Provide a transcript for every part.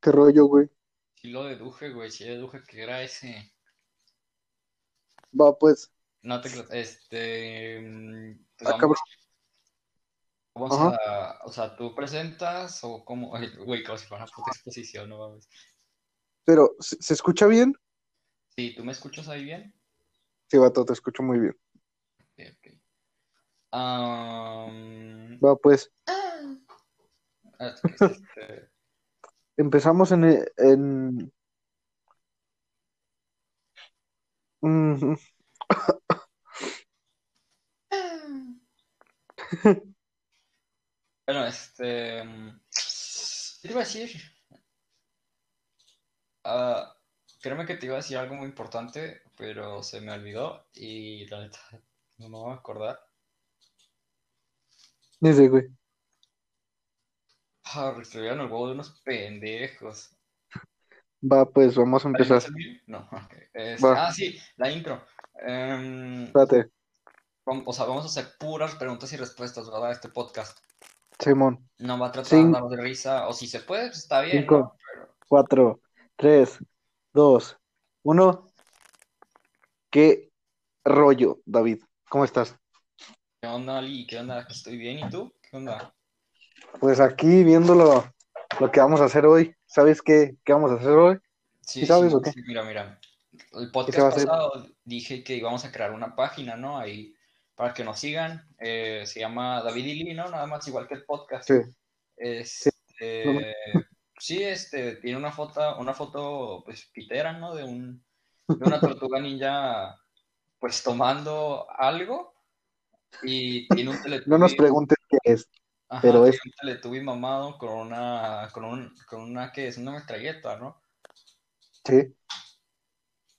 ¿Qué rollo, güey? Sí lo deduje, güey, sí deduje que era ese. Va, pues. No te este... pues Ah, vamos, cabrón. vamos Ajá. a... O sea, ¿tú presentas o cómo? Güey, como si fuera una puta exposición, no mames. Pero, ¿se, se escucha bien? Sí, ¿tú me escuchas ahí bien? Sí, vato, te escucho muy bien. Ok, ok. Va, pues. ah, este, Empezamos en... e- en... Mm, Bueno, este... mm, ¿Qué te iba a decir? Ah, créeme que te iba a decir algo muy importante, pero se me olvidó y la neta no me voy a acordar. ni sé, güey. Ah, estuvieron el huevo de unos pendejos. Va, pues, vamos a ¿Ahí empezar. No, ok. Este, Va. ah, sí, la intro. Em, Espérate, o sea, vamos a hacer puras preguntas y respuestas, ¿verdad? Este podcast. Simón. No va a tratar de darnos de risa, o si se puede, pues está bien, Cinco. ¿no? Pero, Cuatro, tres, dos, uno. ¿Qué rollo, David? ¿Cómo estás? ¿qué onda, Ali? ¿Qué onda? Aquí estoy bien, ¿y tú? ¿Qué onda? Pues aquí viendo lo, lo que vamos a hacer hoy. ¿Sabes qué, qué vamos a hacer hoy? Sí, ¿Sí sabes sí, o qué? sí, mira, mira. El ¿Qué se podcast pasado dije que íbamos a crear una página, ¿no? Ahí para que nos sigan. Eh, se llama David y Lee, ¿no? Nada más igual que el podcast. Sí. Este, sí, este, tiene una foto, una foto, pues, pitera, ¿no? De un, de una tortuga ninja, pues, tomando algo. Y tiene un No Teletubby, nos preguntes qué es. Ajá, pero es- un Teletubby mamado con una, con un, con una, que es una metralleta, ¿no? Sí.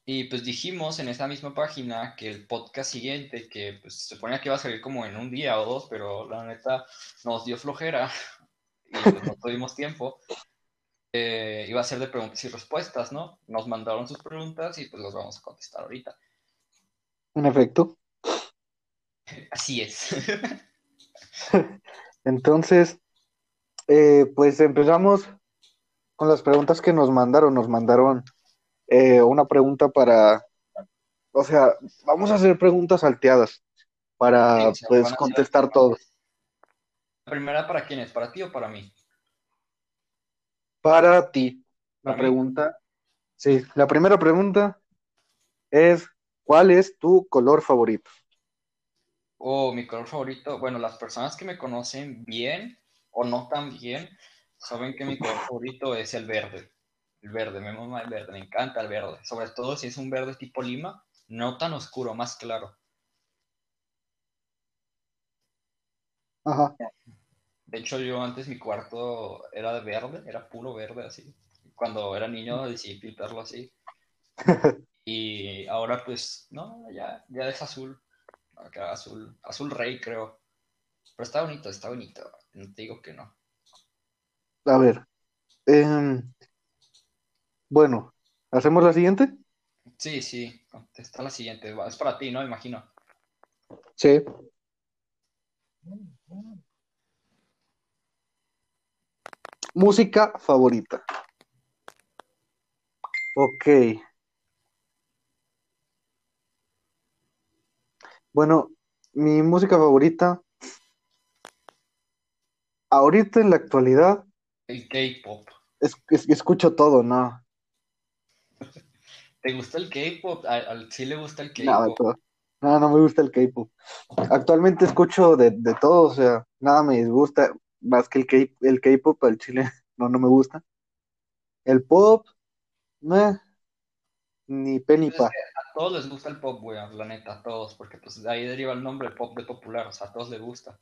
Y pues dijimos en esa misma página que el podcast siguiente, que pues se suponía que iba a salir como en un día o dos, pero la neta nos dio flojera y pues no tuvimos tiempo, eh, iba a ser de preguntas y respuestas, ¿no? Nos mandaron sus preguntas y pues las vamos a contestar ahorita. En efecto. Así es. Entonces, eh, pues empezamos con las preguntas que nos mandaron. Nos mandaron eh, una pregunta para, o sea, vamos a hacer preguntas salteadas para, Sí, pues, contestar todo. La primera, ¿para quién es? ¿Para ti o para mí? Para ti, la ¿Para mí? pregunta, sí, la primera pregunta es, ¿cuál es tu color favorito? Oh, mi color favorito. Bueno, las personas que me conocen bien o no tan bien saben que mi color favorito es el verde. El verde, me mama el verde, me encanta el verde. Sobre todo si es un verde tipo lima, no tan oscuro, más claro. Ajá. De hecho, yo antes mi cuarto era de verde, era puro verde así. Cuando era niño decidí pintarlo así. Y ahora pues, no, ya, ya es azul. Acá azul, azul rey creo. Pero está bonito, está bonito. No te digo que no. A ver, em, bueno, ¿hacemos la siguiente? Sí, sí, contesta la siguiente. Es para ti, ¿no? Imagino. Sí. Música favorita. Ok. Bueno, mi música favorita, ahorita en la actualidad, El K-pop. es, es- escucho todo, ¿no? ¿Te gusta el K-pop? Sí le gusta el K-pop. todo. No, no me gusta el K-pop. Actualmente escucho de, de todo, o sea, nada me disgusta, más que el K- el K-pop, al chile, no, no me gusta. El pop, meh, ni pe ni Pues pa. Todos les gusta el pop, güey, la neta, a todos, porque pues de ahí deriva el nombre pop de popular, o sea, a todos les gusta.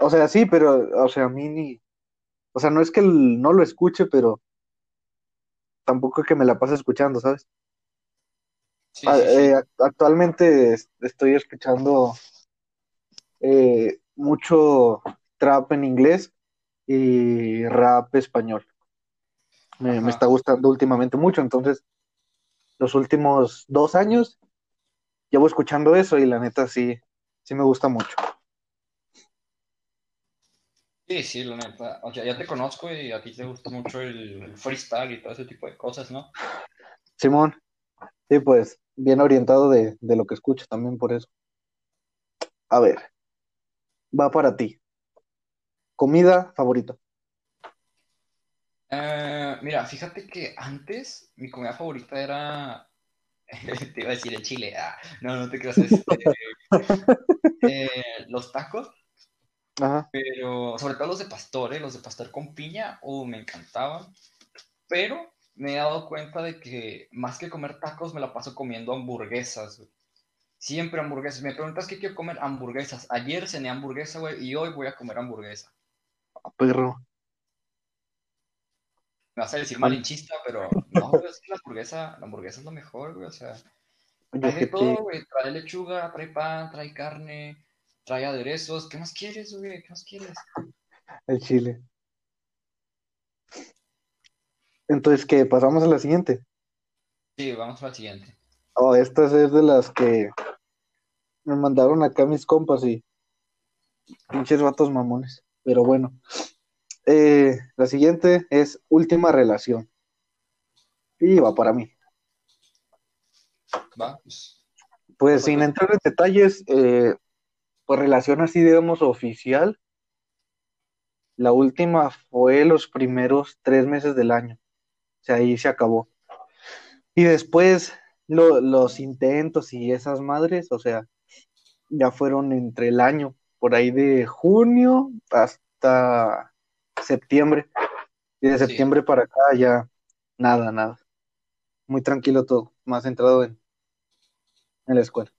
O sea, sí, pero, o sea, a mí ni, o sea, no es que el- no lo escuche, pero tampoco es que me la pase escuchando, ¿sabes? Sí, Ah, sí, sí. eh, act- actualmente es- estoy escuchando eh, mucho trap en inglés y rap español. Me, está gustando últimamente mucho, entonces los últimos dos años llevo escuchando eso y la neta sí, sí me gusta mucho. Sí, sí, la neta. O sea, ya te conozco y a ti te gusta mucho el, el freestyle y todo ese tipo de cosas, ¿no? Simón, sí, pues bien orientado de, de lo que escucho también por eso. A ver, va para ti. Comida favorita. Eh, mira, fíjate que antes mi comida favorita era. Te iba a decir el chile. Ah, no, no te creas. Este, eh, los tacos, Ajá. pero sobre todo los de pastor, ¿eh? Los de pastor con piña, uh, me encantaban. Pero me he dado cuenta de que más que comer tacos, me la paso comiendo hamburguesas, güey. Siempre hamburguesas. Me preguntas qué quiero comer hamburguesas. Ayer cené hamburguesa, güey, y hoy voy a comer hamburguesa. Perro. Me vas a decir malinchista, pero no, güey, es que la hamburguesa, la hamburguesa es lo mejor, güey. O sea, trae de todo, güey. Trae lechuga, trae pan, trae carne, trae aderezos. ¿Qué más quieres, güey? ¿Qué más quieres? el chile. Entonces, ¿qué? Pasamos a la siguiente. Sí, vamos a la siguiente. Oh, esta es de las que me mandaron acá mis compas y pinches vatos mamones. Pero bueno. Eh, la siguiente es última relación. Y va para mí. Va, pues. Pues sin entrar en detalles, eh, pues relación así, digamos, oficial. La última fue los primeros tres meses del año. O sea, ahí se acabó. Y después lo- los intentos y esas madres, o sea, ya fueron entre el año, por ahí de junio hasta septiembre. Y de Sí. septiembre para acá ya nada, nada. Muy tranquilo todo, más centrado en, en la escuela.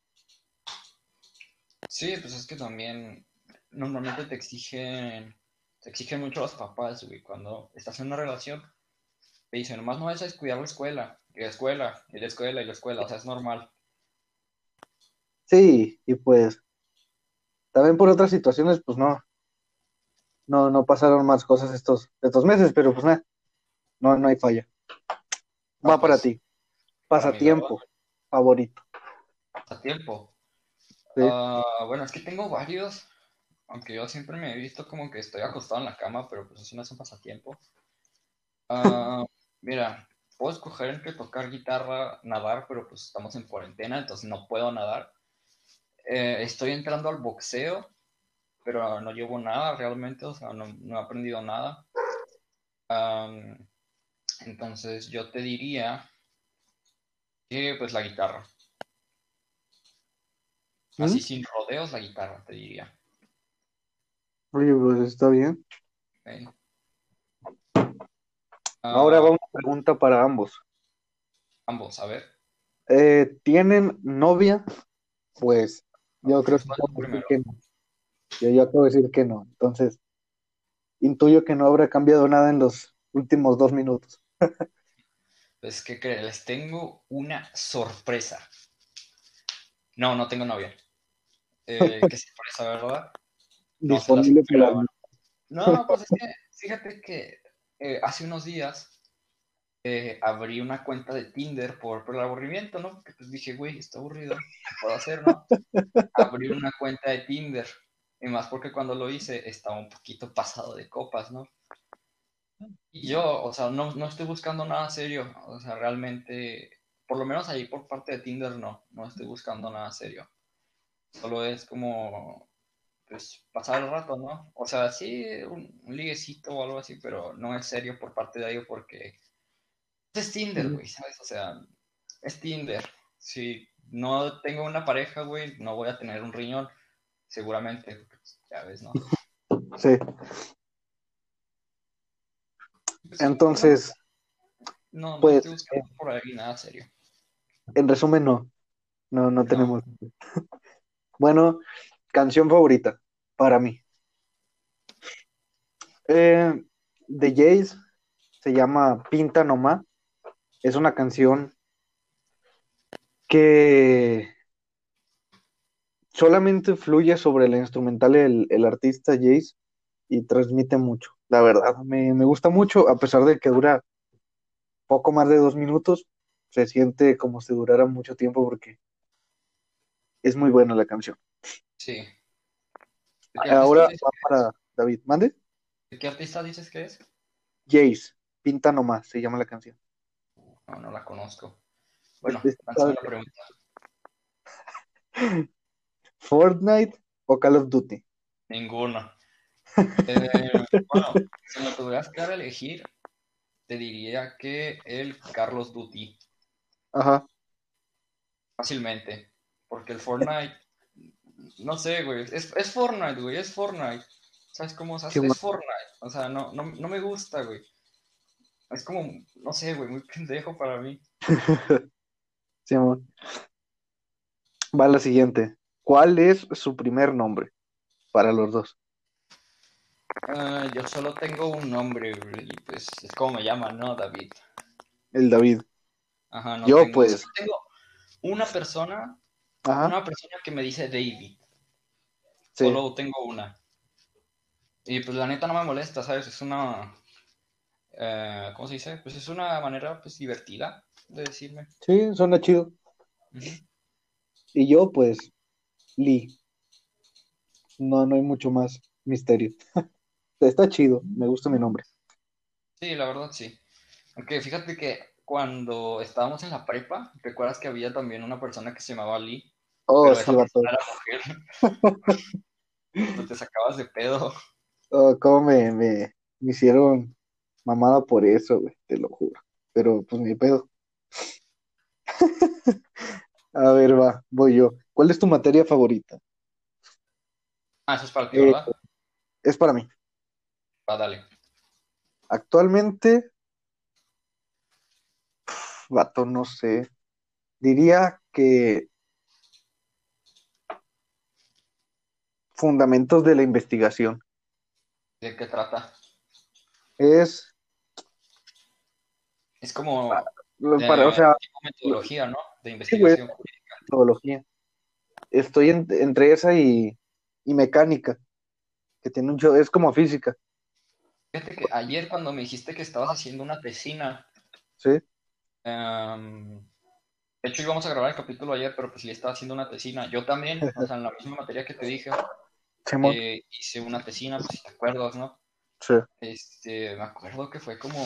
Sí, pues es que también normalmente te exigen, te exigen mucho los papás, güey. Cuando estás en una relación, te dicen, nomás no vas a descuidar la escuela, y la escuela, y la escuela, y la escuela. O sea, es normal. Sí, y pues también por otras situaciones, pues no, no, no pasaron más cosas estos, estos meses, pero pues nada, no, no hay falla. Va para pues, ti. para mí, Pasatiempo favorito. A tiempo. Sí. Ah, bueno, es que tengo varios, aunque yo siempre me he visto como que estoy acostado en la cama, pero pues eso no es un pasatiempo. Ah, mira, puedo escoger entre tocar guitarra, nadar, pero pues estamos en cuarentena, entonces no puedo nadar. Eh, estoy entrando al boxeo, pero no llevo nada realmente, o sea, no, no he aprendido nada. Entonces yo te diría que pues la guitarra. Así ¿Mm? sin rodeos, la guitarra, te diría. Oye, pues está bien. ¿ok? Ahora Ah, va una pregunta para ambos. ambos, a ver. Eh, ¿tienen novia? Pues yo creo que que no. Yo, yo acabo de decir que no. Entonces, intuyo que no habrá cambiado nada en los últimos dos minutos. Pues, ¿qué crees? Les tengo una sorpresa. No, no tengo novia. Eh, qué sorpresa, ¿verdad? No Disponible para. No, pues es que, fíjate que eh, hace unos días eh, abrí una cuenta de Tinder por, por el aburrimiento, ¿no? Porque pues dije, güey, está aburrido, ¿qué puedo hacer, no? Abrí una cuenta de Tinder. Y más porque cuando lo hice estaba un poquito pasado de copas, ¿no? Y yo, o sea, no, no estoy buscando nada serio. O sea, realmente, por lo menos ahí por parte de Tinder no, no estoy buscando nada serio. Solo es como, pues, pasar el rato, ¿no? O sea, sí, un, un liguecito o algo así, pero no es serio por parte de ellos porque es Tinder, güey, ¿sabes? O sea, es Tinder. Si no tengo una pareja, güey, no voy a tener un riñón, seguramente, pues, ya ves, ¿no? Sí. Pues Entonces, no, no pues, estoy buscando por ahí nada serio. en resumen, no. No, no No. tenemos. Bueno, canción favorita para mí. Eh, de Jace se llama Pinta Nomá. Es una canción que solamente fluye sobre la instrumental el, el artista Jace y transmite mucho. La verdad, me, me gusta mucho, a pesar de que dura poco más de dos minutos, se siente como si durara mucho tiempo porque es muy buena la canción. Sí. Ahora ¿Qué va para David. ¿Mande? ¿Qué artista dices que es? Jace, Pinta Nomás, se llama la canción. No, no la conozco. Bueno, Este- lánzame la pregunta. ¿Fortnite o Call of Duty? Ninguno. Eh, bueno, si me tuvieras que dar a elegir, te diría que el Carlos Duty, Ajá. fácilmente. Porque el Fortnite, no sé, güey. Es, es Fortnite, güey, es Fortnite. ¿Sabes cómo? Sea, Sí, es. Fortnite. O sea, no, no, no me gusta, güey. Es como, no sé, güey, muy pendejo para mí. Sí, amor. Va la siguiente. ¿Cuál es su primer nombre para los dos? Ah, yo solo tengo un nombre, y pues es como me llaman, ¿no? David. El David. Ajá, no Yo, tengo, pues. solo tengo una persona, Ajá. una persona que me dice David. Sí. Solo tengo una. Y pues la neta no me molesta, ¿sabes? Es una... eh, ¿cómo se dice? Pues es una manera pues divertida de decirme. Sí, suena chido. Y yo, pues, Lee. No, no hay mucho más misterio. Está chido, me gusta mi nombre. Sí, la verdad sí. Aunque fíjate que cuando estábamos en la prepa, ¿recuerdas que había también una persona que se llamaba Lee? Oh, sí, era mujer. Pues te sacabas de pedo. Oh, cómo me, me, me hicieron mamada por eso, güey, te lo juro. Pero, pues, ni pedo. A ver, va, voy yo. ¿Cuál es tu materia favorita? Ah, eso es para ti, Eh, ¿verdad? Es para mí. Va, dale. Actualmente, vato, no sé. Diría que fundamentos de la investigación. ¿De qué trata? Es, Es como de para, o sea, metodología, ¿no? De Sí, investigación jurídica. metodología. Estoy en- entre esa y, y mecánica, que tiene un show, es como física, Fíjate que ayer cuando me dijiste que estabas haciendo una tesina, ¿sí? em, de hecho íbamos a grabar el capítulo ayer, pero pues le estaba haciendo una tesina. Yo también, o sea, en la misma materia que te dije, eh, hice una tesina, pues si te acuerdas, ¿no? sí. Este, me acuerdo que fue como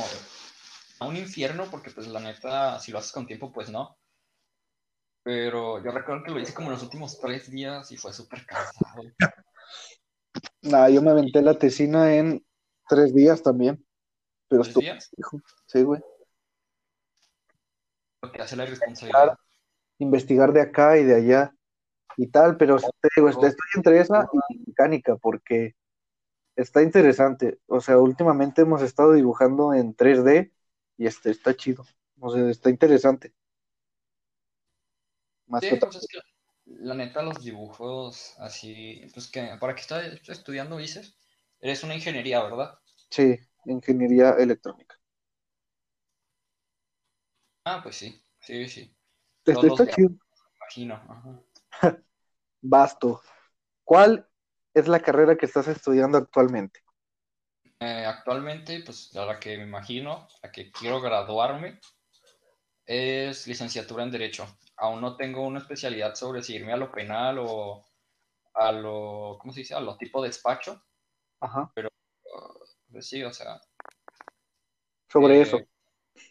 a un infierno, porque pues la neta, si lo haces con tiempo, pues no. Pero yo recuerdo que lo hice como en los últimos tres días y fue súper cansado. Nada, yo me aventé la tesina en tres días también, pero ¿Tres días? hijo, sí, güey. Lo que hace la irresponsabilidad. Investigar de acá y de allá y tal, pero te digo, estoy estoy entre esa y mecánica porque está interesante. O sea, últimamente hemos estado dibujando en 3D y este está chido. O sea, está interesante. Más Sí, que pues es que la neta los dibujos así, pues que para qué estás estudiando dices, eres una ingeniería, ¿verdad? Sí, ingeniería electrónica. Ah, pues sí, sí, sí, Todos está chido. me imagino. ajá. Basto. ¿Cuál es la carrera que estás estudiando actualmente? Eh, actualmente, pues a la que me imagino, a que quiero graduarme, es licenciatura en Derecho. Aún no tengo una especialidad sobre si irme a lo penal o a lo, ¿cómo se dice? A lo tipo despacho. Ajá. Pues sí, o sea, Sobre eh, eso.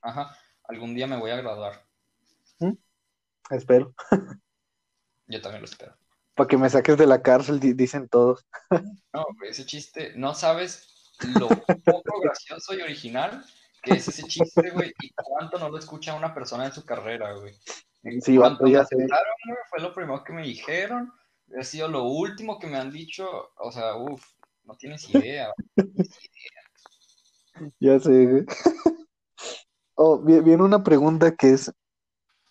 Ajá, algún día me voy a graduar. Espero. Yo también lo espero. Para que me saques de la cárcel, di- dicen todos. No, ese chiste, no sabes lo poco gracioso y original que es ese chiste, güey, y cuánto no lo escucha una persona en su carrera, güey. Sí, Cuando me ya sé. aceptaron, güey, fue lo primero que me dijeron, ha sido lo último que me han dicho, o sea, uff, no tienes idea. Ya sé, güey. Oh, vi- viene una pregunta que es,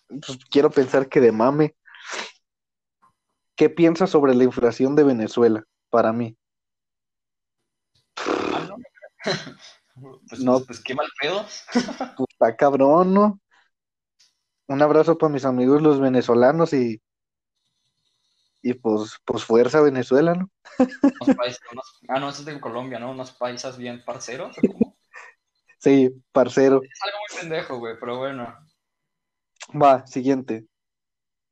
pues, quiero pensar que de mame. ¿Qué piensas sobre la inflación de Venezuela? Para mí. Ah, no. Pues, No. pues, qué mal pedo. Pues está cabrón, ¿no? Un abrazo para mis amigos los venezolanos y, y pues, pues fuerza Venezuela, ¿no? Unos paisas, unos- ah, no, eso es de Colombia, ¿no? Unos paisas bien parceros. Sí, parcero. Es algo muy pendejo, güey, pero bueno. Va, siguiente.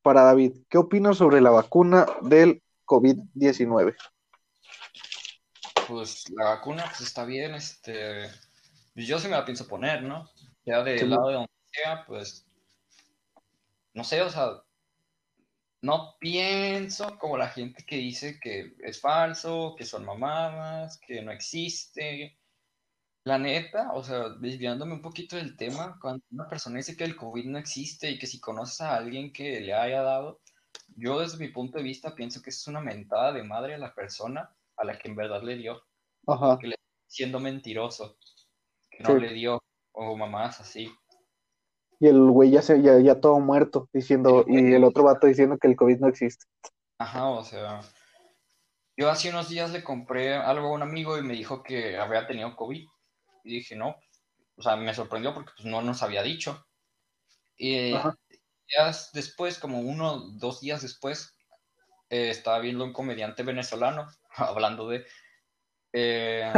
Para David, ¿qué opinas sobre la vacuna del COVID-19? Pues la vacuna pues está bien, este, yo sí me la pienso poner, ¿no? Ya del lado de donde sea, pues, no sé, o sea, no pienso como la gente que dice que es falso, que son mamadas, que no existe. La neta, o sea, desviándome un poquito del tema, cuando una persona dice que el COVID no existe y que si conoces a alguien que le haya dado, yo desde mi punto de vista pienso que es una mentada de madre a la persona a la que en verdad le dio, Ajá. que le está siendo mentiroso, que no Sí. le dio, o mamás así. Y el güey ya, se, ya, ya todo muerto, diciendo, El y el otro vato diciendo que el COVID no existe. Ajá, o sea, yo hace unos días le compré algo a un amigo y me dijo que había tenido COVID. Y dije, no, o sea, me sorprendió porque pues no nos había dicho. Y Ajá. días después, como uno, dos días después, eh, estaba viendo un comediante venezolano, hablando de, eh,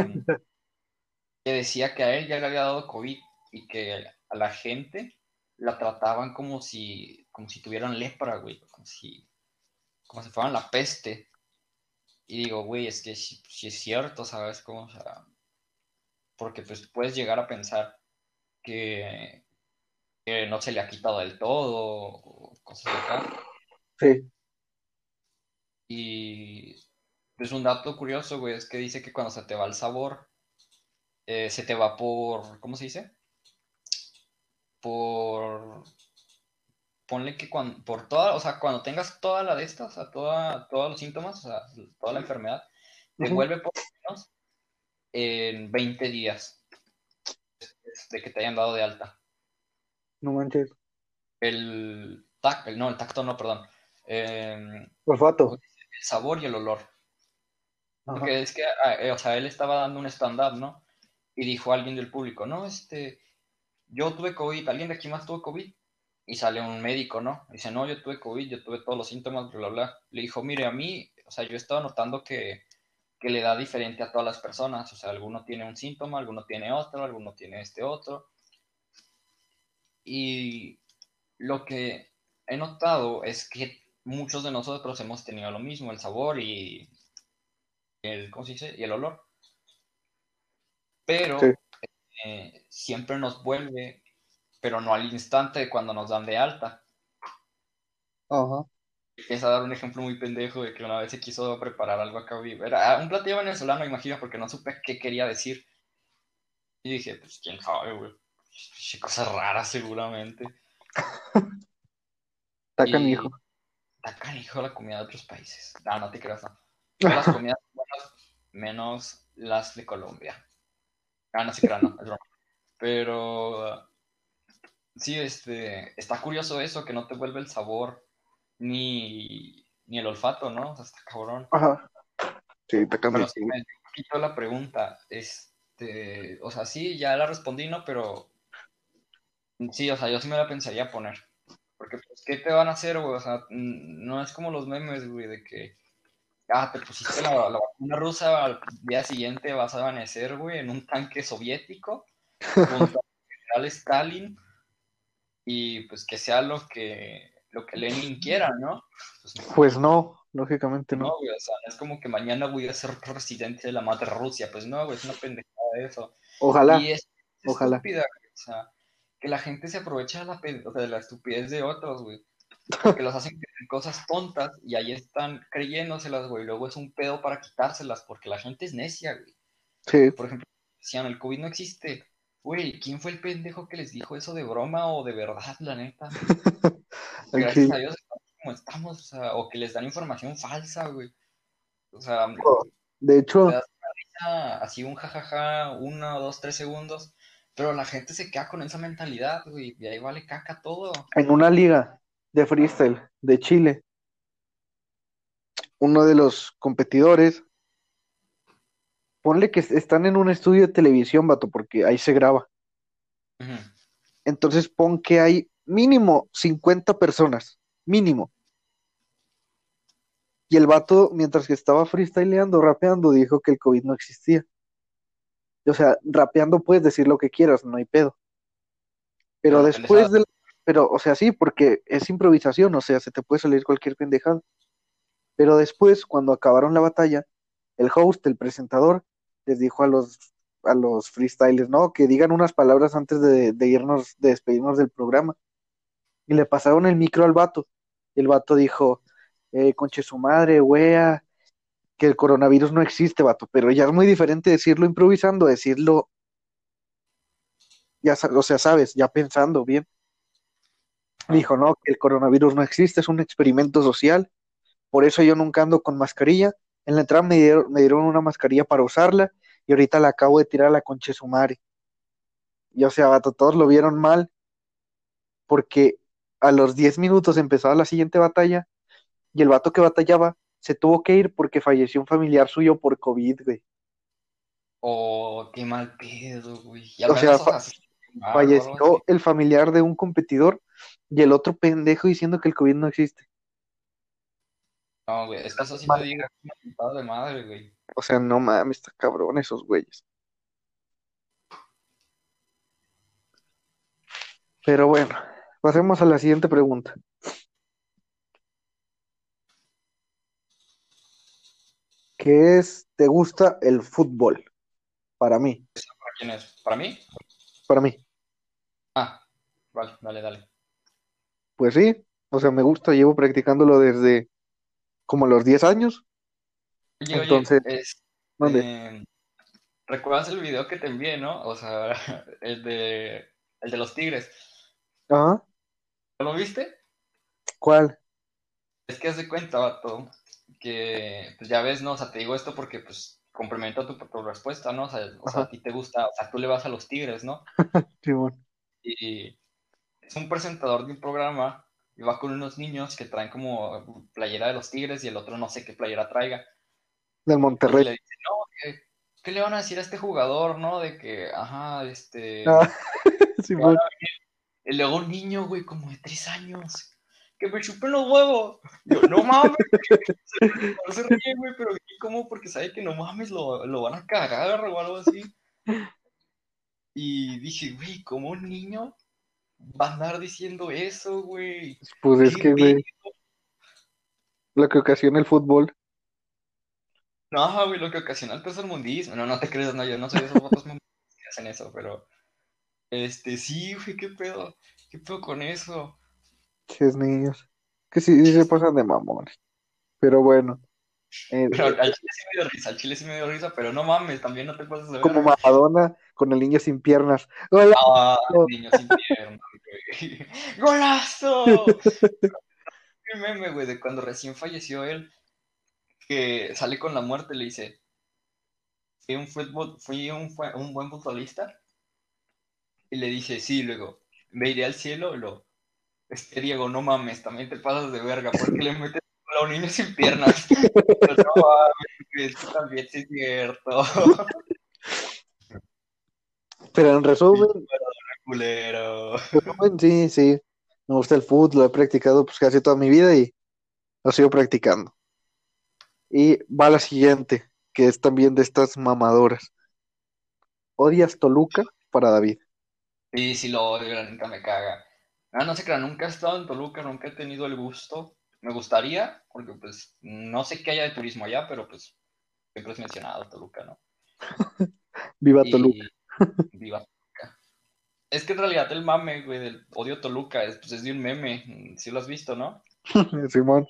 que decía que a él ya le había dado COVID y que a la gente la trataban como si, como si tuvieran lepra, güey, como si, como si fueran la peste. Y digo, güey, es que si, es cierto, ¿sabes? Como, o sea, porque pues puedes llegar a pensar que, que no se le ha quitado del todo o cosas de acá. Sí. Y pues un dato curioso, güey, es que dice que cuando se te va el sabor, eh, se te va por, ¿cómo se dice? Por, ponle que cuando, por toda, o sea, cuando tengas toda la de estas, o sea, toda, todos los síntomas, o sea, toda la enfermedad, te vuelve por menos en 20 días de que te hayan dado de alta. No manches. El tacto, no, el tacto no, perdón. Eh, Olfato. El sabor y el olor. Ajá. Porque es que, ah, eh, o sea, él estaba dando un stand-up, ¿no? Y dijo a alguien del público, no, este, yo tuve COVID, alguien de aquí más tuvo COVID. Y sale un médico, ¿no? Dice, no, yo tuve COVID, yo tuve todos los síntomas, bla, bla, bla. Le dijo, mire, a mí, o sea, yo he estado notando que, que le da diferente a todas las personas. O sea, alguno tiene un síntoma, alguno tiene otro, alguno tiene este otro. Y lo que he notado es que muchos de nosotros hemos tenido lo mismo, el sabor y el, ¿cómo se dice? Y el olor. Pero Sí. eh, siempre nos vuelve, pero no al instante de cuando nos dan de alta. Ajá. Empieza a dar un ejemplo muy pendejo de que una vez se quiso preparar algo acá. Era un platillo venezolano, imagino, porque no supe qué quería decir. Y dije, pues quién sabe, güey. Pinche Cosas raras seguramente. Está Y- canijo. Está canijo la comida de otros países. No, no te creas, no. Todas las comidas buenas, menos las de Colombia. Ah, no se crean, no, es broma. Pero sí, este, está curioso eso, que no te vuelve el sabor ni, ni el olfato, ¿no? O sea, está cabrón. Ajá. Sí, está Pero canijo. sí me poquito la pregunta. Este, o sea, sí, ya la respondí, ¿no? Pero sí, o sea, yo sí me la pensaría poner. Porque, pues, ¿qué te van a hacer, güey? O sea, no es como los memes, güey, de que, ah, te pusiste la, la vacuna rusa, al día siguiente vas a amanecer, güey, en un tanque soviético junto al general Stalin y, pues, que sea lo que, lo que Lenin quiera, ¿no? Pues, no, Pues no, lógicamente no, no. güey, o sea, no es como que mañana voy a ser presidente de la madre Rusia, pues no, güey, es una pendejada eso. Ojalá. Y es, es ojalá. estúpida, güey, o sea, que la gente se aprovecha de la, o sea, de la estupidez de otros, güey. Porque los hacen creer cosas tontas y ahí están creyéndoselas, güey. Luego es un pedo para quitárselas porque la gente es necia, güey. Sí. Por ejemplo, decían, el COVID no existe. Güey, ¿quién fue el pendejo que les dijo eso de broma o de verdad, la neta? Gracias a Dios estamos como estamos, o sea, o que les dan información falsa, güey. O sea, De hecho, así un jajaja, uno, dos, tres segundos, pero la gente se queda con esa mentalidad, güey, y ahí vale caca todo. en una liga de freestyle de Chile, uno de los competidores, ponle que están en un estudio de televisión, vato, porque ahí se graba. Entonces pon que hay mínimo 50 personas, mínimo. Y el vato, mientras que estaba freestyleando, rapeando, dijo que el COVID no existía. O sea, rapeando puedes decir lo que quieras, no hay pedo. Pero después del... Pero, o sea, sí, porque es improvisación, o sea, se te puede salir cualquier pendejada. Pero después, cuando acabaron la batalla, el host, el presentador, les dijo a los, a los freestylers, no, que digan unas palabras antes de, de irnos, de despedirnos del programa. Y le pasaron el micro al vato. Y el vato dijo, eh, conche su madre, wea, que el coronavirus no existe, vato. Pero ya es muy diferente decirlo improvisando, decirlo, ya, o sea, sabes, ya pensando bien. Dijo, no, que el coronavirus no existe, es un experimento social. Por eso yo nunca ando con mascarilla. En la entrada me dieron, me dieron una mascarilla para usarla y ahorita la acabo de tirar a la conche su madre. Y o sea, vato, todos lo vieron mal porque a los 10 minutos empezaba la siguiente batalla y el vato que batallaba se tuvo que ir porque falleció un familiar suyo por COVID, güey. Oh, qué mal pedo, güey. Y O sea, fa- ah, Falleció el familiar de un competidor y el otro pendejo diciendo que el COVID no existe. No, güey, es que eso sí te digo, es una putada de madre, güey. O sea, no mames, está cabrón esos güeyes. Pero bueno, pasemos a la siguiente pregunta. ¿Qué es, te gusta el fútbol? Para mí, ¿Para quién es? ¿Para mí? para mí. Ah, vale, dale, dale. Pues sí, o sea, me gusta, llevo practicándolo desde como los 10 años. Oye, oye, Entonces, es, ¿dónde? eh, ¿recuerdas el video que te envié, no? O sea, el de, el de los tigres. Ajá, ¿No lo viste? ¿cuál? Es que haz de cuenta, vato, que pues ya ves, ¿no? O sea, te digo esto porque pues complemento tu, tu respuesta, ¿no? O sea, o sea, a ti te gusta, o sea, tú le vas a los tigres, ¿no? Simón. Y es un presentador de un programa y va con unos niños que traen como playera de los tigres y el otro no sé qué playera traiga. Del Y Monterrey. le dice, no, que, ¿qué le van a decir a este jugador, no? De que, ajá, este... Ah, Simón. Y luego un niño, güey, como de tres años, que me chupen los huevos. Yo, no mames, no se ríe, güey, pero ¿y ¿cómo? Porque sabe que no mames, lo, lo van a cagar o algo así. Y dije, güey, ¿cómo un niño va a andar diciendo eso, güey? Pues es ¿Qué que, güey, lo que ocasiona el fútbol. No, güey, lo que ocasiona el tercermundismo. No, no te creas, no, yo no soy de esos votos que hacen eso, pero... Este, sí, güey, ¿qué pedo? ¿Qué pedo con eso? Ches niños. Que sí, sí se pasan de mamones. Pero bueno. eh, Pero al chile sí me dio risa, al chile sí me dio risa, pero no mames, también no te pases de como verga. Maradona con el niño sin piernas. ¡Hola! Ah, niño sin pierna, güey. ¡Golazo! Un meme, güey, de cuando recién falleció él, que sale con la muerte, le dice, fui un, fútbol, fui un, un buen futbolista, y le dice, sí, luego, me iré al cielo, lo, este Diego, no mames, también te pasas de verga, porque le metes a un niño sin piernas. Pero no mames, también sí es cierto. Pero en resumen, Culero. resumen, sí, sí. Me gusta el fútbol, lo he practicado pues casi toda mi vida y lo sigo practicando. Y va la siguiente, que es también de estas mamadoras. ¿Odias Toluca para David? Sí, sí lo odio, la neta me caga. Ah, no sé, crean, nunca he estado en Toluca, nunca he tenido el gusto. Me gustaría, porque pues no sé qué haya de turismo allá, pero pues siempre es mencionado Toluca, ¿no? Viva Y Toluca. viva Toluca. Es que en realidad el mame, güey, del odio Toluca, es, pues es de un meme, si lo has visto, ¿no? Simón.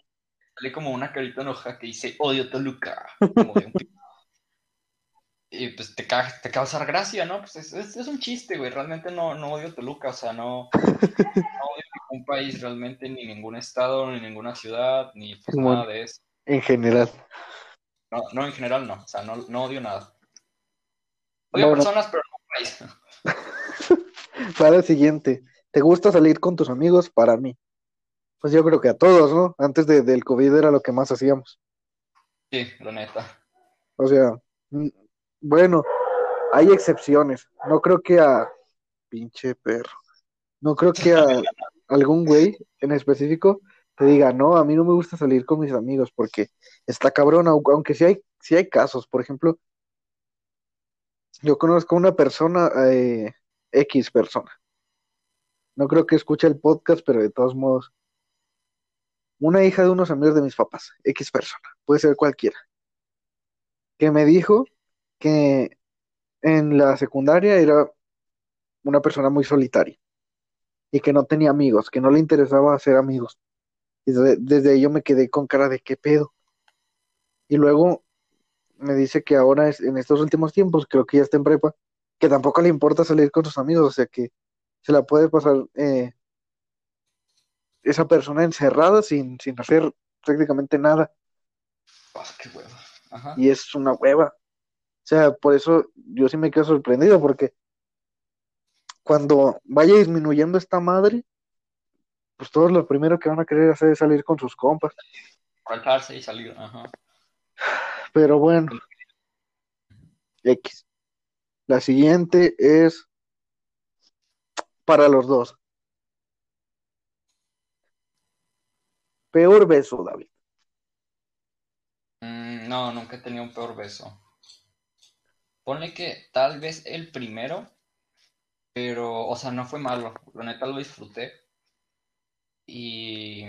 Sale como una carita enojada que dice odio Toluca, como de un Y pues te, ca- te causa gracia, ¿no? Pues es, es- es un chiste, güey. Realmente no, no odio Toluca, o sea, no, no odio ningún país realmente, ni ningún estado, ni ninguna ciudad, ni pues Simón. nada de eso. En general. No, no, en general no, o sea, no, no odio nada. Odio Bueno. personas, pero no país. Para el siguiente, ¿te gusta salir con tus amigos? Para mí. Pues yo creo que a todos, ¿no? Antes de- del COVID era lo que más hacíamos. Sí, la neta. O sea, bueno, hay excepciones. No creo que a pinche perro. No creo que a algún güey en específico te diga, no, a mí no me gusta salir con mis amigos porque está cabrón, au- aunque sí hay, sí hay casos. Por ejemplo, yo conozco a una persona, eh, X persona. No creo que escuche el podcast, pero de todos modos, una hija de unos amigos de mis papás, X persona, puede ser cualquiera, que me dijo que en la secundaria era una persona muy solitaria y que no tenía amigos, que no le interesaba hacer amigos. Y desde, desde yo me quedé con cara de qué pedo. Y luego me dice que ahora es, en estos últimos tiempos, creo que ya está en prepa, que tampoco le importa salir con sus amigos, o sea que se la puede pasar eh, esa persona encerrada sin, sin hacer prácticamente nada. Qué hueva. Ajá. Y es una hueva. O sea, por eso yo sí me quedo sorprendido, porque cuando vaya disminuyendo esta madre, pues todos lo primero que van a querer hacer es salir con sus compas. Faltarse y salir. Ajá. Pero bueno, X. La siguiente es para los dos. Peor beso, David. Mm, no, nunca he tenido un peor beso. Ponle que tal vez el primero, pero, o sea, no fue malo. La neta lo disfruté. Y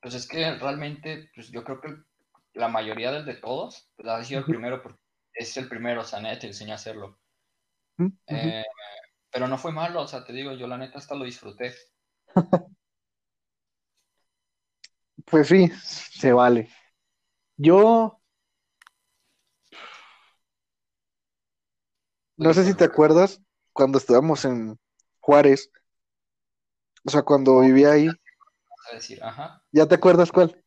pues es que realmente, pues yo creo que la mayoría del de todos, pues ha sido el primero porque es el primero, o sea, neta te enseñó a hacerlo. Eh, pero no fue malo, o sea, te digo, yo la neta hasta lo disfruté. Pues sí, se vale. Yo no sé si te acuerdas cuando estábamos en Juárez, o sea, cuando vivía ahí, Vas a decir, ajá, ¿ya te acuerdas cuál?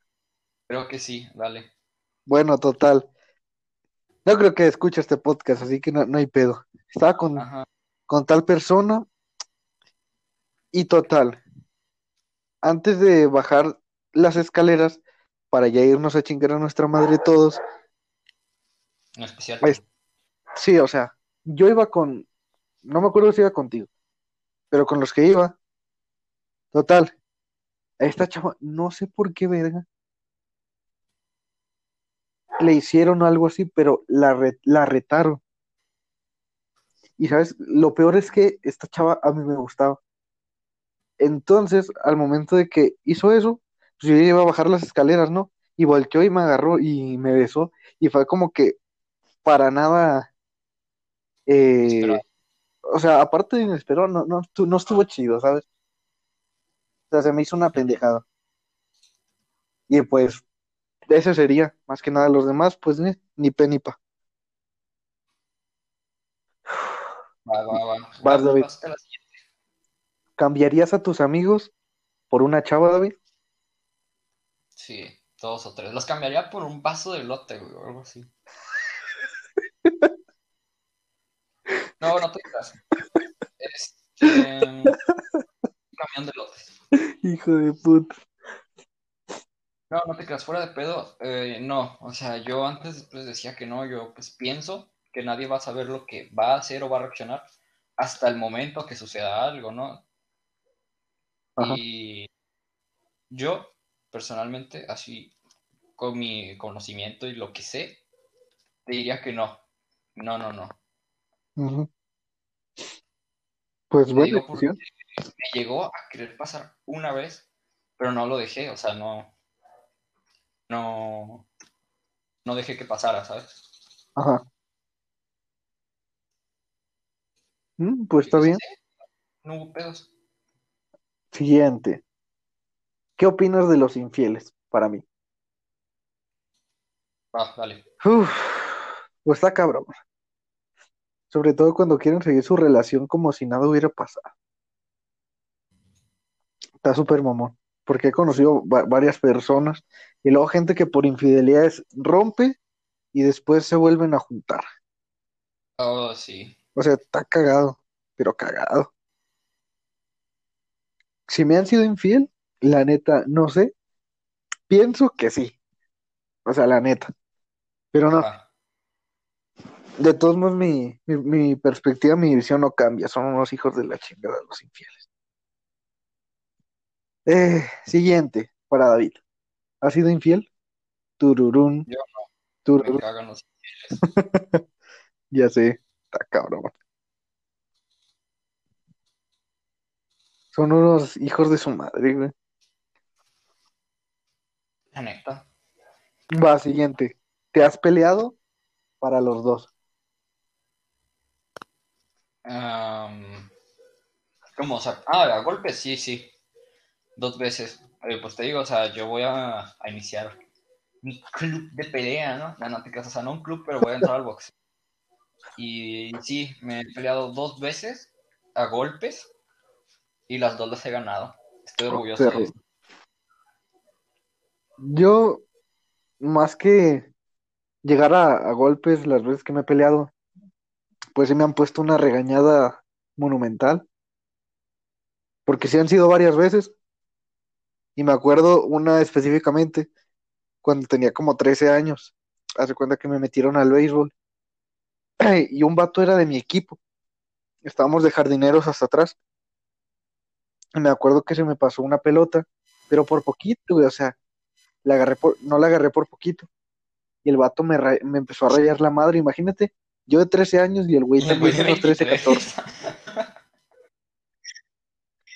creo que sí, dale. Bueno, total. No creo que escuche este podcast, así que no, no hay pedo. Estaba con, Ajá, con tal persona y total. Antes de bajar las escaleras para ya irnos a chingar a nuestra madre todos, en especial. Pues- sí, o sea, yo iba con, no me acuerdo si iba contigo, pero con los que iba, total. Esta chava, no sé por qué verga, le hicieron algo así, pero la, la retaron. Y sabes, lo peor es que esta chava a mí me gustaba. Entonces, al momento de que hizo eso, pues yo iba a bajar las escaleras, ¿no? Y volteó y me agarró y me besó. Y fue como que para nada, eh, o sea, aparte de inesperado, no, no, no estuvo chido, ¿sabes? O sea, se me hizo una pendejada. Y pues, ese sería, más que nada, los demás, pues ni, ni pe ni pa. Va, va, va. Vas, David. vas a la siguiente. ¿Cambiarías a tus amigos por una chava, David? Sí, dos o tres. Los cambiaría por un vaso de lote, güey, o algo así. No, no te creas. Este. Camión de lotes. Hijo de puta. No, no te creas, fuera de pedo, eh, no, o sea, yo antes pues decía que no, yo pues pienso que nadie va a saber lo que va a hacer o va a reaccionar hasta el momento que suceda algo, ¿no? Ajá. Y yo, personalmente, así, con mi conocimiento y lo que sé, te diría que no, no, no, no. Ujú. Pues Te buena digo porque decisión. me llegó a querer pasar una vez, pero no lo dejé, o sea, no, no, no dejé que pasara, ¿sabes? Ajá. Mm, pues está bien. sí, no hubo pedos. Siguiente. ¿Qué opinas de los infieles para mí? Va, dale. Uf, pues está cabrón. Sobre todo cuando quieren seguir su relación como si nada hubiera pasado. Está súper mamón. Porque he conocido va- varias personas y luego gente que por infidelidades rompe y después se vuelven a juntar. Oh, sí. O sea, está cagado, pero cagado. Si me han sido infiel, la neta, no sé. Pienso que sí. O sea, la neta. Pero no. De todos modos mi, mi, mi perspectiva, mi visión no cambia. Son unos hijos de la chingada los infieles. Eh, siguiente, para David. ¿Has sido infiel? Tururún, Yo Me tururún. cagan los Ya sé, está cabrón. Son unos hijos de su madre, güey. La neta. Va, siguiente. ¿Te has peleado? Para los dos. Am, ¿Cómo? O sea, ah, a golpes, sí, sí. Dos veces. Eh, pues te digo, o sea, yo voy a, a iniciar mi club de pelea, ¿no? No, no te o sea, no un club, pero voy a entrar al boxeo. Y sí, me he peleado dos veces a golpes y las dos las he ganado. Estoy orgulloso perro. de eso. Yo, más que llegar a, a golpes las veces que me he peleado, pues sí me han puesto una regañada monumental, porque sí han sido varias veces, y me acuerdo una específicamente cuando tenía como 13 años, hace cuenta que me metieron al béisbol, y un vato era de mi equipo, estábamos de jardineros hasta atrás, y me acuerdo que se me pasó una pelota, pero por poquito, güey, o sea, la agarré por, no la agarré por poquito, y el vato me, me empezó a rayar la madre, imagínate, yo de 13 años y el güey también de unos 13, 23. 14.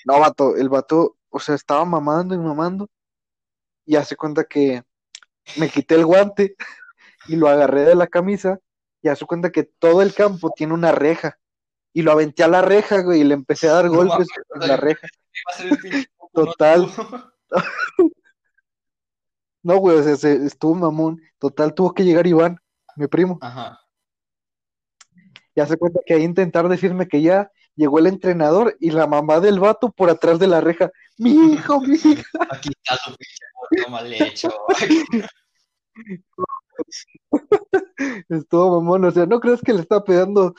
No, vato, el vato, o sea, estaba mamando y mamando, y hace cuenta que me quité el guante y lo agarré de la camisa, y hace cuenta que todo el campo tiene una reja, y lo aventé a la reja, güey, y le empecé a dar golpes en la reja. Total. No, güey, o sea, se- estuvo mamón. Total, tuvo que llegar Iván, mi primo, Ajá. Y hace cuenta que ahí intentar decirme que ya llegó el entrenador y la mamá del vato por atrás de la reja. Mi hijo, mi hijo. Aquí está tu pinche mal hecho. Estuvo mamón, o sea, no crees que le estaba pegando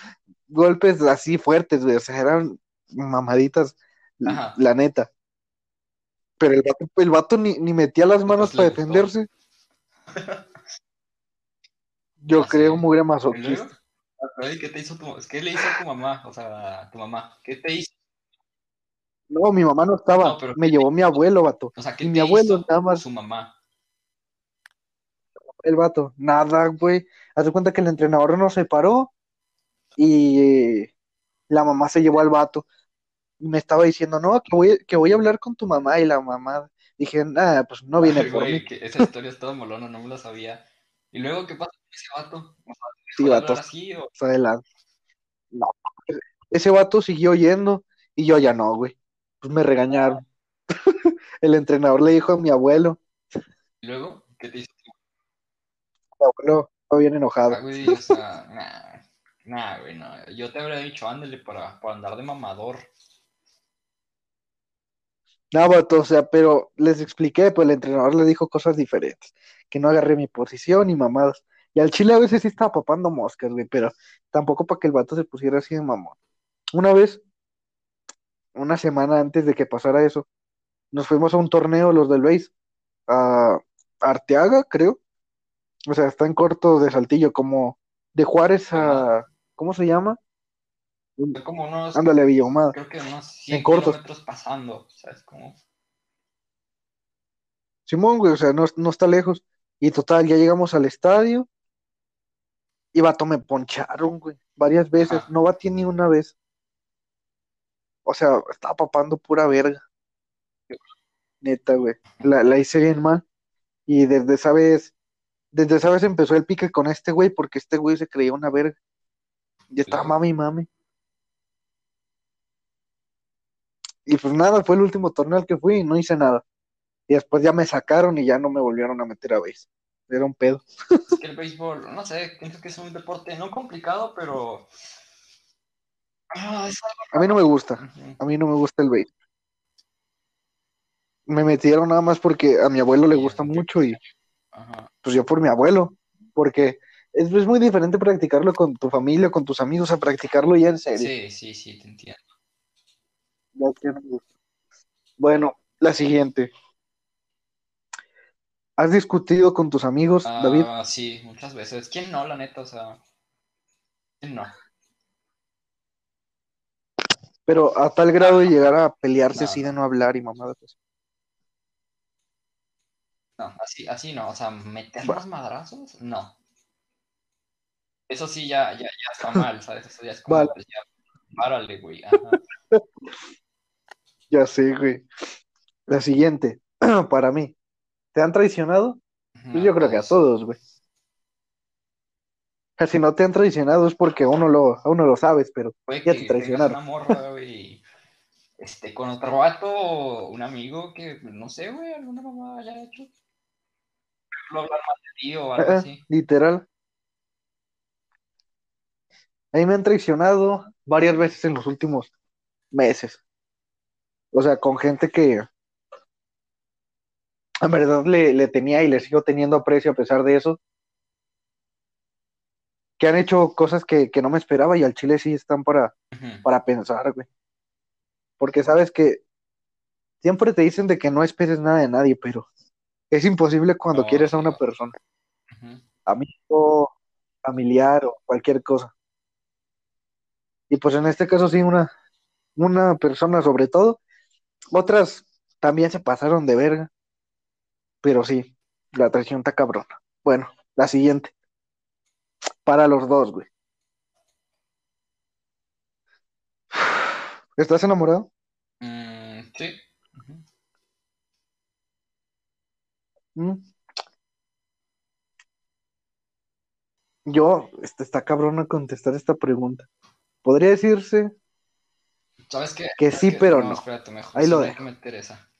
golpes así fuertes, güey, o sea, eran mamaditas, Ajá. la neta. Pero el vato, el vato ni, ni metía las manos Pues le para defenderse. Yo creo sé. muy ¿Y luego? masoquista. ¿Qué te hizo tu, ¿Qué le hizo a tu mamá? O sea, tu mamá. ¿Qué te hizo? No, mi mamá no estaba, No, pero me ¿qué te llevó mi abuelo, vato. O sea, ¿qué Y mi abuelo hizo nada más, su mamá? el vato, nada, güey. Hace cuenta que el entrenador nos separó y la mamá se llevó al vato. Y me estaba diciendo, no, que voy, que voy a hablar con tu mamá y la mamá. Dije, nada, pues no viene Ay, por mí. güey, que esa historia es toda molona, no me lo sabía. ¿Y luego qué con ese vato? O sea, Sí, ¿dejó de vato, así o...? adelante. No, ese vato siguió yendo y yo ya no, güey. Pues me regañaron. El entrenador le dijo a mi abuelo, ¿Y luego? ¿Qué te hizo mi abuelo estaba bien enojado. güey? O sea, nah, nah, güey, no. Yo te habría dicho, ándale, para, para andar de mamador. No, vato, o sea, pero les expliqué, pues el entrenador le dijo cosas diferentes, que no agarré mi posición y mamadas. Y al chile a veces sí estaba papando moscas, güey, pero tampoco para que el vato se pusiera así de mamón. Una vez, una semana antes de que pasara eso, nos fuimos a un torneo, los del BASE, a Arteaga, creo. O sea, está en corto de Saltillo, como de Juárez a, ¿cómo se llama? Como unos, Ándale, a Villahumada, creo que unos en 100 cortos. kilómetros pasando, ¿sabes? Como... Simón, güey, o sea, no, no está lejos. Y total, ya llegamos al estadio y vato me poncharon, güey, varias veces. Ajá. No batí ni una vez. O sea, estaba papando pura verga, neta, güey. La, la hice bien mal. Y desde esa vez, desde esa vez empezó el pique con este güey, porque este güey se creía una verga. Y estaba Luego, mami y mami. Y pues nada, fue el último torneo al que fui y no hice nada. Y después ya me sacaron y ya no me volvieron a meter a base. Era un pedo. es que el béisbol, no sé, pienso que es un deporte no complicado, pero... Ah, es A mí no me gusta. A mí no me gusta el base. Me metieron nada más porque a mi abuelo le gusta mucho y Ajá. pues yo por mi abuelo. Porque es, es muy diferente practicarlo con tu familia, con tus amigos, a practicarlo ya en serio. Sí, sí, sí, te entiendo. Bueno, la siguiente. ¿Has discutido con tus amigos, David? Ah, sí, muchas veces. ¿Quién no, la neta? O sea, ¿quién no? Pero a tal grado de llegar a pelearse No, así de no hablar y mamadas. No, así, así no. O sea, meter los madrazos, no. Eso sí ya, ya, ya está mal, ¿sabes? Eso ya es como, Vale. pues ya, párale, güey. Ajá. Ya sé, güey. La siguiente, para mí. ¿Te han traicionado? Pues yo creo que a todos, güey. Si no te han traicionado es porque uno lo, uno lo sabes, pero ya te traicionaron. una morra, güey, este, con otro vato, un amigo que, no sé, güey, alguna mamá haya hecho. Por ejemplo, hablar mal de ti o algo Ah, así. literal. A mí me han traicionado varias veces en los últimos meses. O sea, con gente que en verdad le, le tenía y le sigo teniendo aprecio a pesar de eso. Que han hecho cosas que, que no me esperaba y al chile sí están para, para pensar, güey. Porque sabes que siempre te dicen de que no esperes nada de nadie, pero es imposible cuando quieres a una persona, amigo, familiar o cualquier cosa. Y pues en este caso sí, una, una persona sobre todo. Otras también se pasaron de verga, pero sí, la traición está cabrona. Bueno, la siguiente. Para los dos, güey. ¿Estás enamorado? Mm, sí. ¿Mm? Yo, este, está cabrona contestar esta pregunta. Podría decirse ¿Sabes qué? que ¿Sabes sí, qué? pero no. no. espérate, mejor. Ahí sí lo me voy a dejo. meter esa.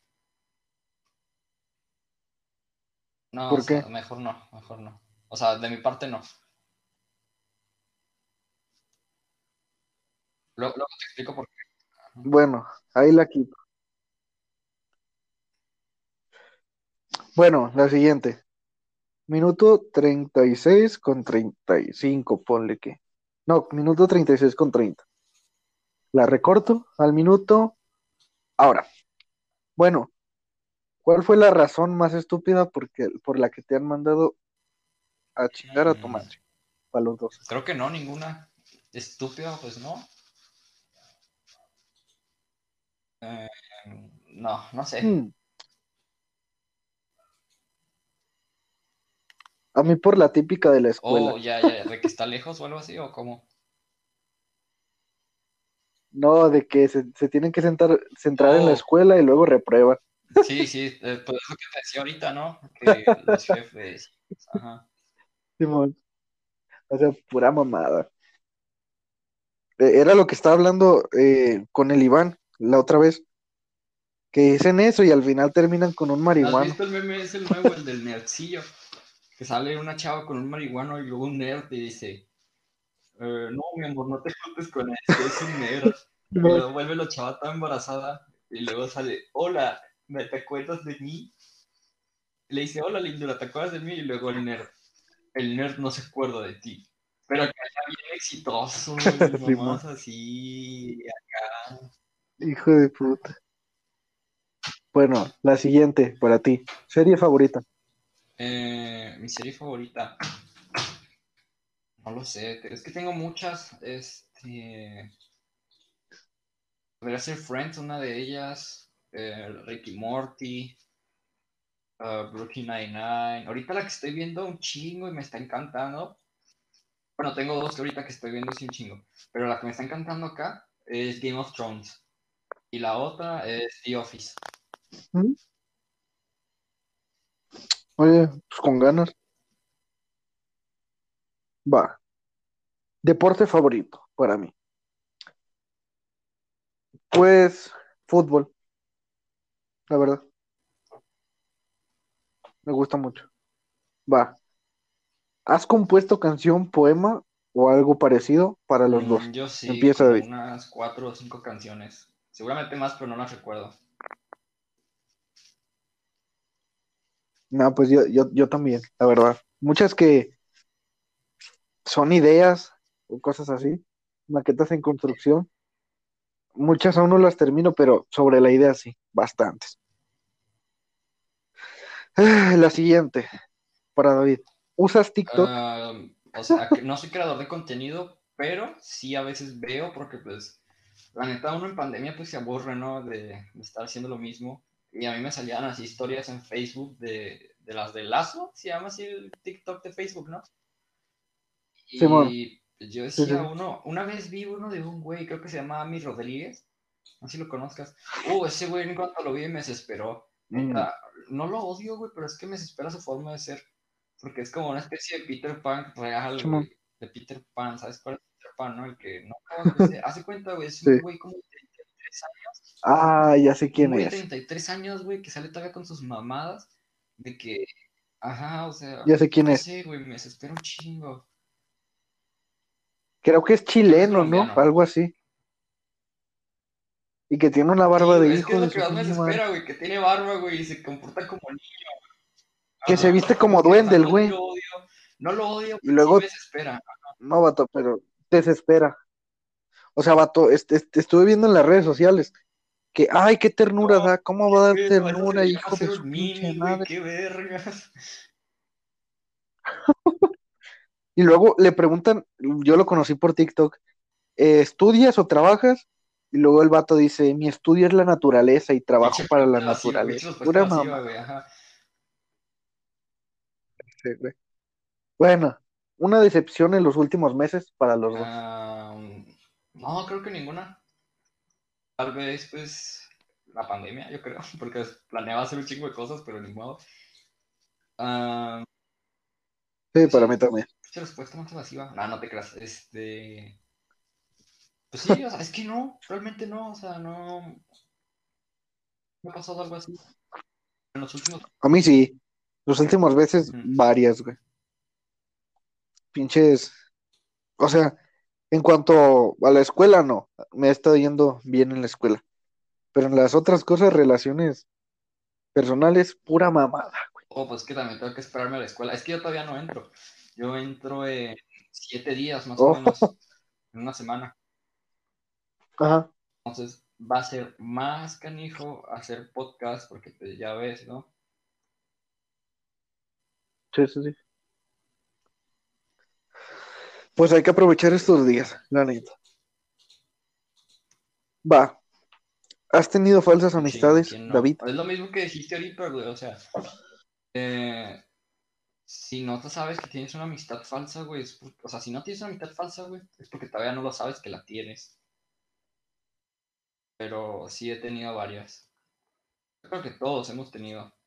No, ¿Por o sea, qué? mejor no, mejor no. O sea, de mi parte no. Luego, luego te explico por qué. Bueno, ahí la quito. Bueno, la siguiente. Minuto 36 con 35, ponle que. No, minuto 36 con 30. La recorto al minuto. Ahora, bueno, ¿cuál fue la razón más estúpida porque, por la que te han mandado a chingar a tu Mm, madre? Para los dos. creo que no, ninguna. Estúpida, pues no. Eh, no, no sé. Hmm. A mí por la típica de la escuela. Oh, ya, ya, de que está lejos o algo así, o cómo. No, de que se, se tienen que sentar, centrar en la Oh. escuela y luego reprueban. Sí, sí, eh, pues es lo que te decía ahorita, ¿no? Que los jefes. Ajá. Simón. O sea, pura mamada. Eh, Era lo que estaba hablando eh, con el Iván la otra vez. Que dicen eso y al final terminan con un ¿Has marihuano. visto el meme? Es el nuevo, el del nerdcillo. Que sale una chava con un marihuano y luego un nerd y dice: eh, No, mi amor, no te juntes con este, es un nerd. Y luego vuelve la chava toda embarazada y luego sale: Hola, ¿me te acuerdas de mí? Le dice: Hola, lindura, ¿te acuerdas de mí? Y luego el nerd: El nerd no se acuerda de ti. Pero que era bien exitoso, y mamás así. Hijo de puta. Bueno, la siguiente para ti. Serie favorita. Eh, mi serie favorita. No lo sé, es que tengo muchas. Este. Podría ser Friends, una de ellas. Eh, Ricky Morty. uh, Brooklyn Nine-Nine. Ahorita la que estoy viendo un chingo y me está encantando. Bueno, tengo dos que ahorita que estoy viendo un chingo. Pero la que me está encantando acá es Game of Thrones. Y la otra es The Office. ¿Mm? Oye, pues con ganas. Va. Deporte favorito para mí. Pues fútbol. La verdad. Me gusta mucho. Va. ¿Has compuesto canción, poema o algo parecido para los dos? Mm, yo sí, Empieza, David. unas cuatro o cinco canciones. Seguramente más, pero no las recuerdo. No, pues yo, yo, yo también, la verdad. Muchas que son ideas o cosas así, maquetas en construcción. Muchas aún no las termino, pero sobre la idea sí, bastantes. Ah, La siguiente, para David. ¿Usas TikTok? Ah, o sea, no soy creador de contenido, pero sí a veces veo porque pues la neta uno en pandemia pues se aburre, ¿no? De, de estar haciendo lo mismo. Y a mí me salían así historias en Facebook de, de las de Lazo, se llama así el TikTok de Facebook, ¿no? Y Simón. Yo Sí, decía sí. uno, una vez vi uno de un güey, creo que se llama Ami Rodríguez, no sé si lo conozcas. Uh, ese güey en cuanto lo vi me desesperó. Mm, no lo odio, güey, pero es que me desespera su forma de ser. Porque es como una especie de Peter Pan real, güey. de Peter Pan, ¿sabes cuál es Peter Pan, no? El que no hace cuenta, güey, es un güey como de 33 años. Ah, ya sé quién es. de 33 años, güey, que sale todavía con sus mamadas de que, ajá, o sea, Ya sé quién no es. sé, güey, me desespera un chingo. Creo que es chileno, ¿no? Algo así. Y que tiene una barba Sí, de güey, es hijo que es de lo que su más me desespera, güey, que tiene barba, güey, y se comporta como niño. Que se viste como duende el no güey. lo odio, no lo odio, Y pero luego- sí me desespera. No, vato, pero desespera. O sea, vato, este, este, estuve viendo en las redes sociales que, ay, qué ternura No, da, ¿cómo va a dar Güey, ternura, hijo de su pinche mini, güey, madre? qué vergas. Y luego le preguntan, yo lo conocí por TikTok, eh, ¿estudias o trabajas? Y luego el vato dice, mi estudio es la naturaleza y trabajo para la pinche naturaleza. Pura mamá. Bueno, una decepción en los últimos meses para los dos. Ah, no, creo que ninguna. Tal vez, pues, la pandemia, yo creo, porque planeaba hacer un chingo de cosas, pero ni modo. Ah, Sí, para mí también. Respuesta más evasiva. No, no te creas. Este. Pues sí, o sea, es que no, realmente no, o sea, no. No ha pasado algo así. En los últimos. A mí sí. Los últimos veces, varias, güey. Pinches. O sea, en cuanto a la escuela, no. Me he estado yendo bien en la escuela. Pero en las otras cosas, relaciones personales, pura mamada, güey. Oh, pues que también tengo que esperarme a la escuela. Es que yo todavía no entro. Yo entro en siete días más Oh. o menos. En una semana. Ajá. Entonces va a ser más canijo hacer podcast porque pues, ya ves, ¿no? Sí, sí, sí. Pues hay que aprovechar estos días, la neta. Va. ¿Has tenido falsas amistades. David? Es lo mismo que dijiste ahorita, güey. O sea, eh, si no te sabes que tienes una amistad falsa, güey, es o sea, si no tienes una amistad falsa, güey, es porque todavía no lo sabes que la tienes. Pero sí he tenido varias. Yo creo que todos hemos tenido.